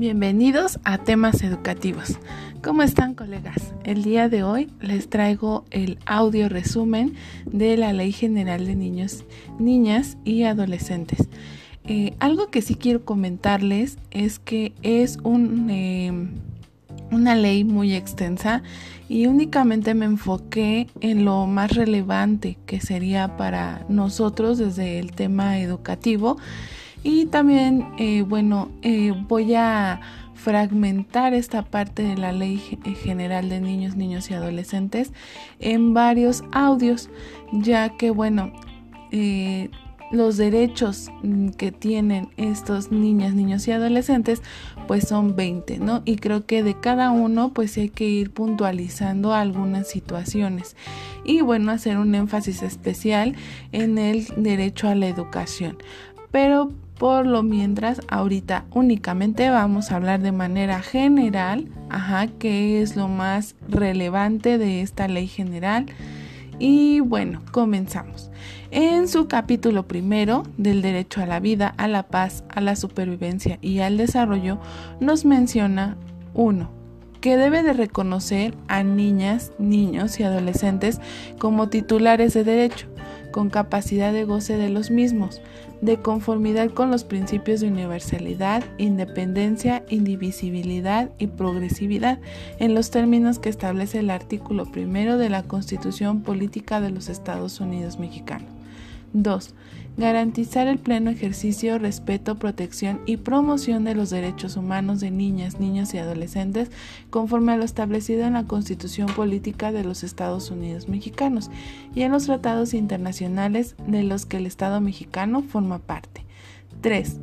Bienvenidos a temas educativos. ¿Cómo están colegas? El día de hoy les traigo el audio resumen de la Ley General de Niños, Niñas y Adolescentes. Eh, algo que sí quiero comentarles es que es em, una ley muy extensa y únicamente me enfoqué en lo más relevante que sería para nosotros desde el tema educativo y también, eh, bueno, eh, voy a fragmentar esta parte de la Ley General de Niños, Niños y Adolescentes en varios audios, ya que, bueno, eh, los derechos mm, que tienen estos niñas, niños y adolescentes, pues son 20, ¿no? Y creo que de cada uno, pues hay que ir puntualizando algunas situaciones. Y bueno, hacer un énfasis especial en el derecho a la educación. Pero por lo mientras, ahorita únicamente vamos a hablar de manera general, ajá, qué es lo más relevante de esta ley general. Y bueno, comenzamos. En su capítulo primero del derecho a la vida, a la paz, a la supervivencia y al desarrollo, nos menciona uno que debe de reconocer a niñas, niños y adolescentes como titulares de derecho, con capacidad de goce de los mismos, de conformidad con los principios de universalidad, independencia, indivisibilidad y progresividad, en los términos que establece el artículo primero de la Constitución Política de los Estados Unidos Mexicanos. 2. Garantizar el pleno ejercicio, respeto, protección y promoción de los derechos humanos de niñas, niños y adolescentes conforme a lo establecido en la Constitución Política de los Estados Unidos Mexicanos y en los tratados internacionales de los que el Estado mexicano forma parte. 3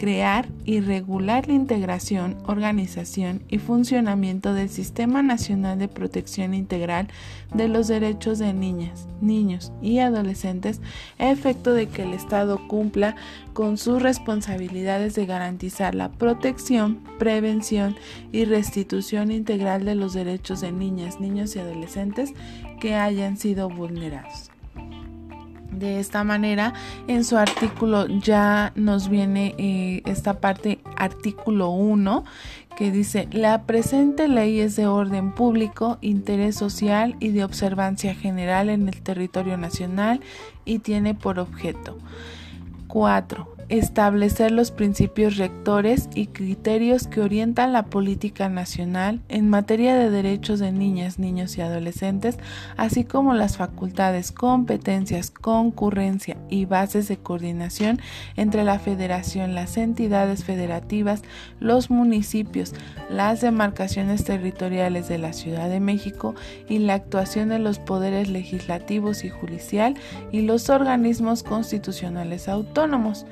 crear y regular la integración, organización y funcionamiento del Sistema Nacional de Protección Integral de los Derechos de Niñas, Niños y Adolescentes a efecto de que el Estado cumpla con sus responsabilidades de garantizar la protección, prevención y restitución integral de los derechos de niñas, niños y adolescentes que hayan sido vulnerados. De esta manera, en su artículo ya nos viene eh, esta parte, artículo 1, que dice, la presente ley es de orden público, interés social y de observancia general en el territorio nacional y tiene por objeto 4 establecer los principios rectores y criterios que orientan la política nacional en materia de derechos de niñas, niños y adolescentes, así como las facultades, competencias, concurrencia y bases de coordinación entre la federación, las entidades federativas, los municipios, las demarcaciones territoriales de la Ciudad de México y la actuación de los poderes legislativos y judicial y los organismos constitucionales autónomos.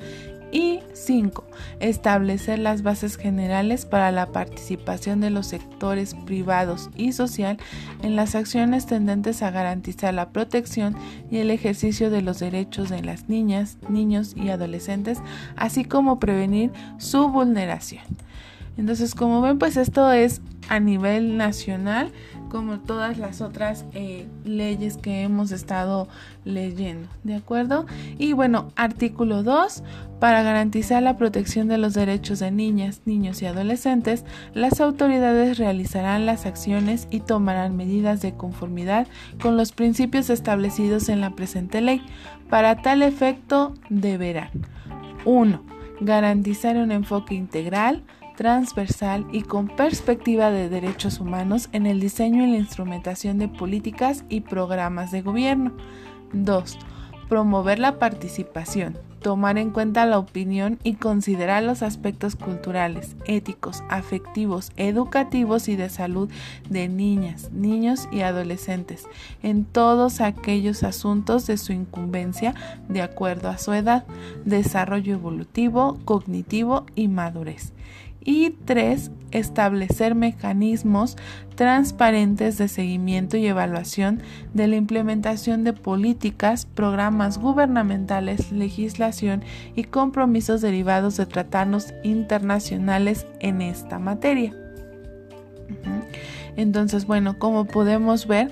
Y 5. Establecer las bases generales para la participación de los sectores privados y social en las acciones tendentes a garantizar la protección y el ejercicio de los derechos de las niñas, niños y adolescentes, así como prevenir su vulneración. Entonces, como ven, pues esto es a nivel nacional como todas las otras eh, leyes que hemos estado leyendo, ¿de acuerdo? Y bueno, artículo 2, para garantizar la protección de los derechos de niñas, niños y adolescentes, las autoridades realizarán las acciones y tomarán medidas de conformidad con los principios establecidos en la presente ley. Para tal efecto, deberán 1. Garantizar un enfoque integral, transversal y con perspectiva de derechos humanos en el diseño y la instrumentación de políticas y programas de gobierno. 2. Promover la participación, tomar en cuenta la opinión y considerar los aspectos culturales, éticos, afectivos, educativos y de salud de niñas, niños y adolescentes en todos aquellos asuntos de su incumbencia de acuerdo a su edad, desarrollo evolutivo, cognitivo y madurez y tres, establecer mecanismos transparentes de seguimiento y evaluación de la implementación de políticas, programas gubernamentales, legislación y compromisos derivados de tratados internacionales en esta materia. Entonces, bueno, como podemos ver,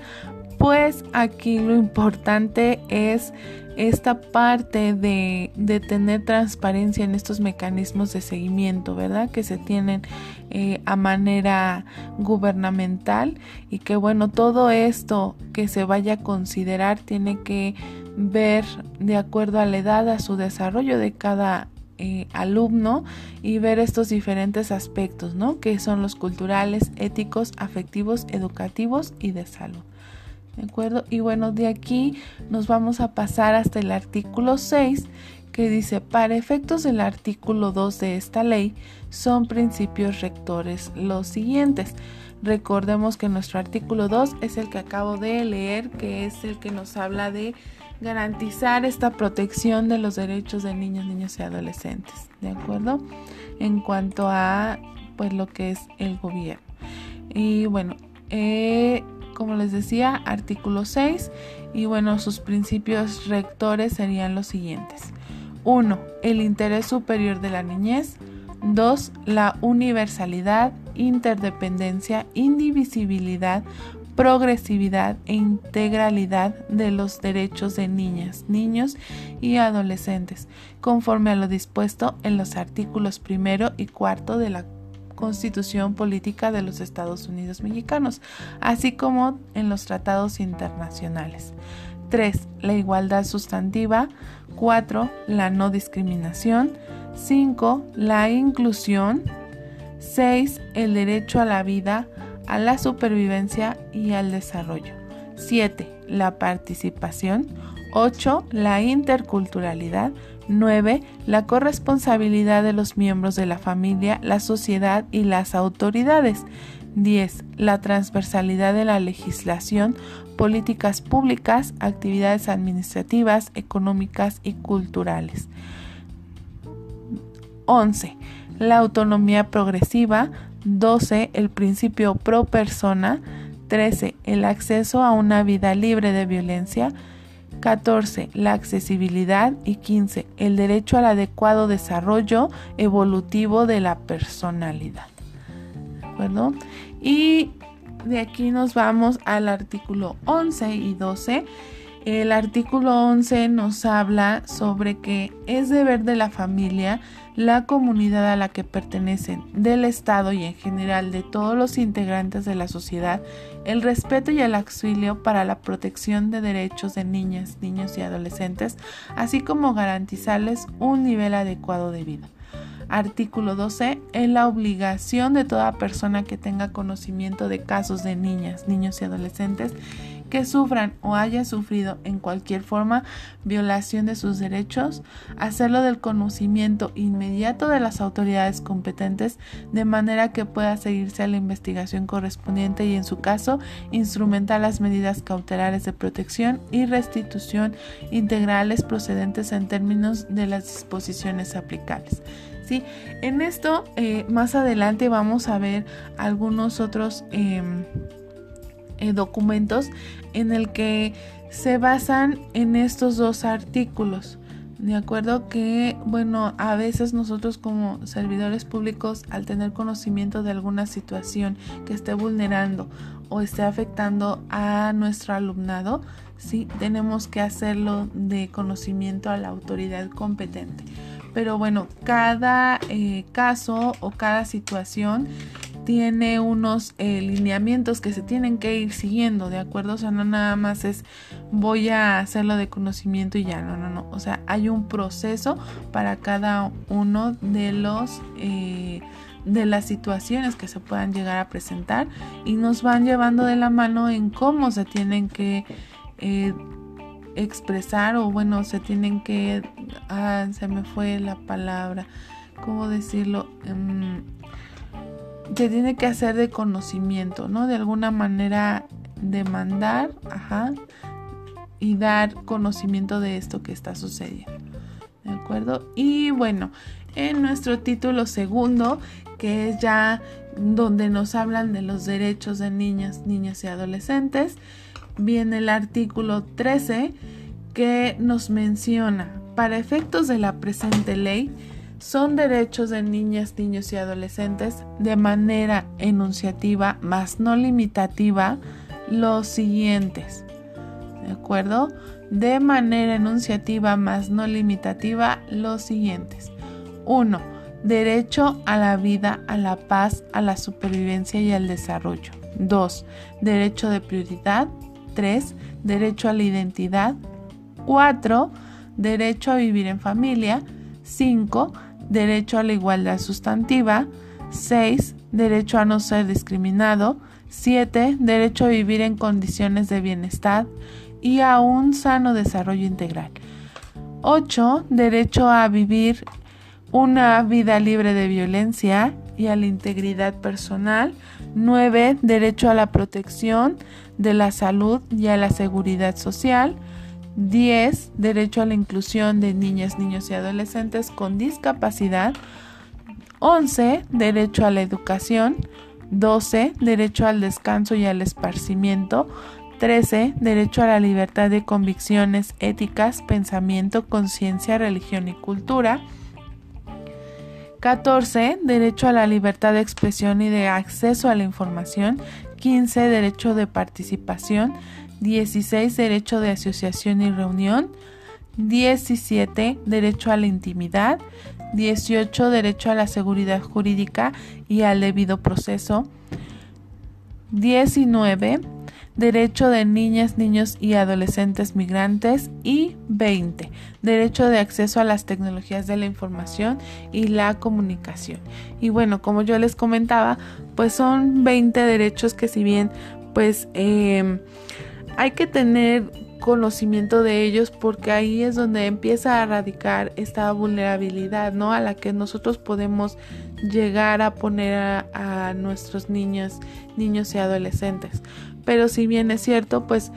pues aquí lo importante es esta parte de, tener transparencia en estos mecanismos de seguimiento, ¿verdad? Que se tienen eh, a manera gubernamental y que bueno, todo esto que se vaya a considerar tiene que ver de acuerdo a la edad, a su desarrollo de cada eh, alumno y ver estos diferentes aspectos, ¿no? Que son los culturales, éticos, afectivos, educativos y de salud. ¿De acuerdo? Y bueno, de aquí nos vamos a pasar hasta el artículo 6 que dice, para efectos del artículo 2 de esta ley, son principios rectores los siguientes. Recordemos que nuestro artículo 2 es el que acabo de leer, que es el que nos habla de garantizar esta protección de los derechos de niños, niños y adolescentes, ¿de acuerdo? En cuanto a pues lo que es el gobierno. Y bueno, eh, como les decía, artículo 6 y bueno, sus principios rectores serían los siguientes. 1. El interés superior de la niñez. 2. La universalidad, interdependencia, indivisibilidad, progresividad e integralidad de los derechos de niñas, niños y adolescentes, conforme a lo dispuesto en los artículos primero y cuarto de la Constitución Política de los Estados Unidos Mexicanos, así como en los tratados internacionales. 3. La igualdad sustantiva. 4. La no discriminación. 5. La inclusión. 6. El derecho a la vida a la supervivencia y al desarrollo. 7. La participación. 8. La interculturalidad. 9. La corresponsabilidad de los miembros de la familia, la sociedad y las autoridades. 10. La transversalidad de la legislación, políticas públicas, actividades administrativas, económicas y culturales. 11. La autonomía progresiva, 12. El principio pro persona. 13. El acceso a una vida libre de violencia. 14. La accesibilidad. Y 15. El derecho al adecuado desarrollo evolutivo de la personalidad. Bueno, y de aquí nos vamos al artículo 11 y 12 el artículo 11 nos habla sobre que es deber de la familia, la comunidad a la que pertenecen, del Estado y en general de todos los integrantes de la sociedad, el respeto y el auxilio para la protección de derechos de niñas, niños y adolescentes, así como garantizarles un nivel adecuado de vida. Artículo 12. Es la obligación de toda persona que tenga conocimiento de casos de niñas, niños y adolescentes que sufran o haya sufrido en cualquier forma violación de sus derechos, hacerlo del conocimiento inmediato de las autoridades competentes de manera que pueda seguirse a la investigación correspondiente y en su caso instrumentar las medidas cautelares de protección y restitución integrales procedentes en términos de las disposiciones aplicables. ¿Sí? En esto eh, más adelante vamos a ver algunos otros em, eh, documentos en el que se basan en estos dos artículos. De acuerdo que, bueno, a veces nosotros como servidores públicos, al tener conocimiento de alguna situación que esté vulnerando o esté afectando a nuestro alumnado, sí, tenemos que hacerlo de conocimiento a la autoridad competente. Pero bueno, cada eh, caso o cada situación tiene unos eh, lineamientos que se tienen que ir siguiendo, ¿de acuerdo? O sea, no nada más es voy a hacerlo de conocimiento y ya, no, no, no. O sea, hay un proceso para cada uno de los... Eh, de las situaciones que se puedan llegar a presentar y nos van llevando de la mano en cómo se tienen que eh, expresar o bueno se tienen que ah, se me fue la palabra cómo decirlo em, se tiene que hacer de conocimiento, ¿no? De alguna manera demandar, ajá, y dar conocimiento de esto que está sucediendo. ¿De acuerdo? Y bueno, en nuestro título segundo, que es ya donde nos hablan de los derechos de niñas, niñas y adolescentes, viene el artículo 13 que nos menciona, para efectos de la presente ley, son derechos de niñas, niños y adolescentes de manera enunciativa, más no limitativa, los siguientes. ¿de acuerdo? De manera enunciativa más no limitativa los siguientes. 1. Derecho a la vida, a la paz, a la supervivencia y al desarrollo. 2. Derecho de prioridad. 3. Derecho a la identidad. 4. Derecho a vivir en familia. 5. Derecho a la igualdad sustantiva. 6. Derecho a no ser discriminado. 7. Derecho a vivir en condiciones de bienestar y a un sano desarrollo integral. 8. Derecho a vivir una vida libre de violencia y a la integridad personal. 9. Derecho a la protección de la salud y a la seguridad social. 10. Derecho a la inclusión de niñas, niños y adolescentes con discapacidad. 11. Derecho a la educación. 12. Derecho al descanso y al esparcimiento. 13. Derecho a la libertad de convicciones éticas, pensamiento, conciencia, religión y cultura. 14. Derecho a la libertad de expresión y de acceso a la información. 15. Derecho de participación. 16. Derecho de asociación y reunión. 17. Derecho a la intimidad. 18. Derecho a la seguridad jurídica y al debido proceso. 19. Derecho de niñas, niños y adolescentes migrantes. Y 20. Derecho de acceso a las tecnologías de la información y la comunicación. Y bueno, como yo les comentaba, pues son 20 derechos que si bien pues eh, hay que tener conocimiento de ellos porque ahí es donde empieza a radicar esta vulnerabilidad, ¿no? A la que nosotros podemos llegar a poner a, nuestros niños, niños y adolescentes. Pero si bien es cierto, pues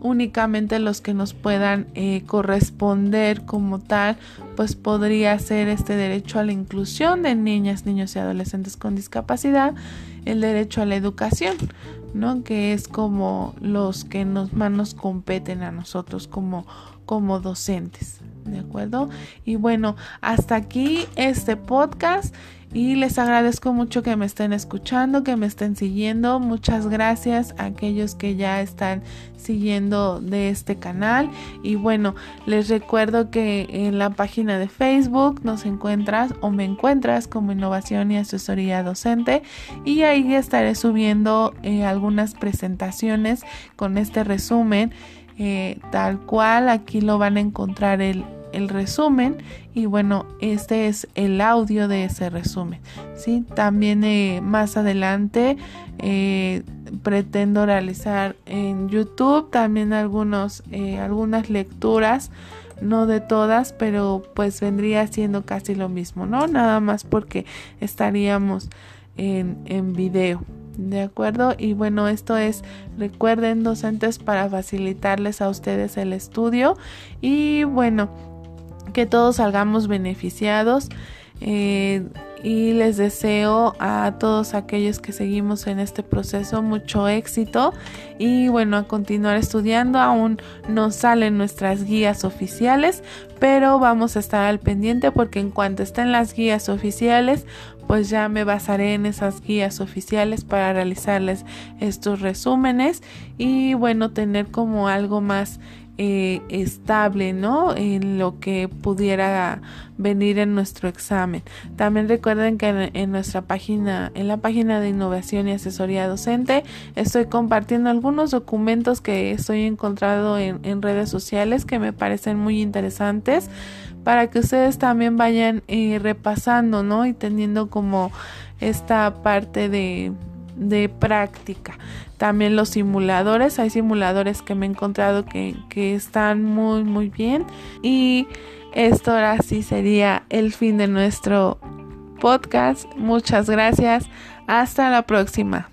únicamente los que nos puedan eh, corresponder como tal, pues podría ser este derecho a la inclusión de niñas, niños y adolescentes con discapacidad, el derecho a la educación, ¿no? Que es como los que nos, más nos competen a nosotros como, como docentes, ¿de acuerdo? Y bueno, hasta aquí este podcast y les agradezco mucho que me estén escuchando, que me estén siguiendo. Muchas gracias a aquellos que ya están siguiendo de este canal. Y bueno, les recuerdo que en la página de Facebook nos encuentras o me encuentras como innovación y asesoría docente. Y ahí estaré subiendo eh, algunas presentaciones con este resumen. Eh, tal cual aquí lo van a encontrar el, el resumen y bueno este es el audio de ese resumen ¿sí? también eh, más adelante eh, pretendo realizar en youtube también algunos eh, algunas lecturas no de todas pero pues vendría siendo casi lo mismo no nada más porque estaríamos en, en video ¿De acuerdo? Y bueno, esto es, recuerden, docentes para facilitarles a ustedes el estudio. Y bueno, que todos salgamos beneficiados. Eh, y les deseo a todos aquellos que seguimos en este proceso mucho éxito y bueno a continuar estudiando aún no salen nuestras guías oficiales pero vamos a estar al pendiente porque en cuanto estén las guías oficiales pues ya me basaré en esas guías oficiales para realizarles estos resúmenes y bueno tener como algo más eh, estable, ¿no? En lo que pudiera venir en nuestro examen. También recuerden que en, nuestra página, en la página de innovación y asesoría docente, estoy compartiendo algunos documentos que estoy encontrado en, redes sociales que me parecen muy interesantes para que ustedes también vayan eh, repasando, ¿no? Y teniendo como esta parte de de práctica. También los simuladores, hay simuladores que me he encontrado que, que están muy muy bien. Y esto ahora sí sería el fin de nuestro podcast. Muchas gracias. Hasta la próxima.